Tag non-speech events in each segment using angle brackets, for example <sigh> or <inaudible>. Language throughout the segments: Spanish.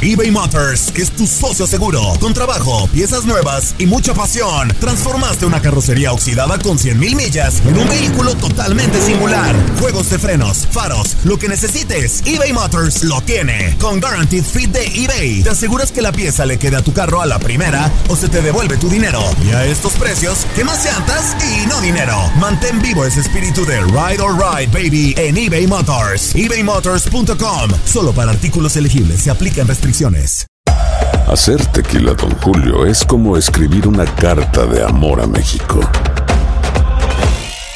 eBay Motors es tu socio seguro. Con trabajo, piezas nuevas y mucha pasión, transformaste una carrocería oxidada con 100 mil millas en un vehículo totalmente singular. Juegos de frenos, faros, lo que necesites, eBay Motors lo tiene. Con Guaranteed Fit de eBay, te aseguras que la pieza le quede a tu carro a la primera o se te devuelve tu dinero. Y a estos precios, ¿qué más llantas y no dinero? Mantén vivo ese espíritu de Ride or Ride, baby, en eBay Motors. ebaymotors.com. Solo para artículos elegibles se aplican restricciones. Hacer tequila, Don Julio, es como escribir una carta de amor a México.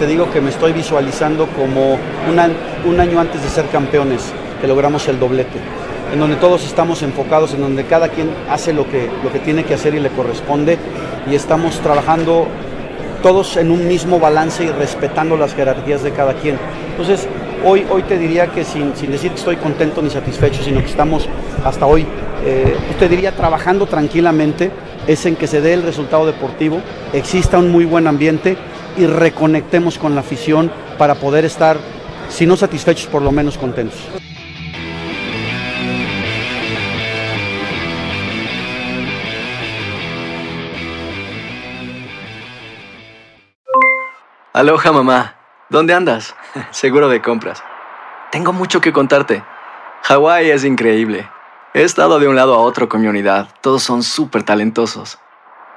Te digo que me estoy visualizando como un, un año antes de ser campeones, que logramos el doblete, en donde todos estamos enfocados, en donde cada quien hace lo que, lo que tiene que hacer y le corresponde, y estamos trabajando todos en un mismo balance y respetando las jerarquías de cada quien. Entonces, hoy, hoy te diría que sin, sin decir que estoy contento ni satisfecho, sino que estamos hasta hoy, eh, te diría trabajando tranquilamente, es en que se dé el resultado deportivo, exista un muy buen ambiente y reconectemos con la afición para poder estar, si no satisfechos, por lo menos contentos. Aloha mamá, ¿dónde andas? <laughs> Seguro de compras. Tengo mucho que contarte. Hawái es increíble. He estado de un lado a otro con mi unidad. Todos son súper talentosos.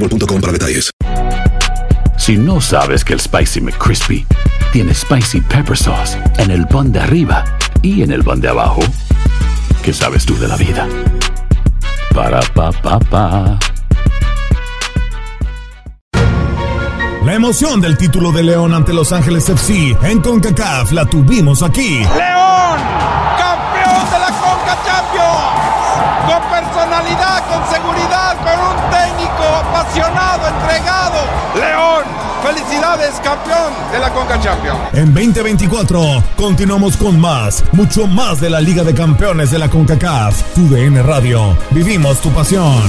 boostmobile.com para detalles. Si no sabes que el Spicy McCrispy tiene Spicy Pepper Sauce en el pan de arriba y en el pan de abajo, ¿qué sabes tú de la vida? Para pa pa pa. La emoción del título de León ante Los Ángeles FC en CONCACAF la tuvimos aquí. León, campeón de la Conca Champions, con personalidad, con seguridad, campeón de la. En 2024 continuamos con más, mucho más de la Liga de Campeones de la CONCACAF. Tu DN Radio, vivimos tu pasión.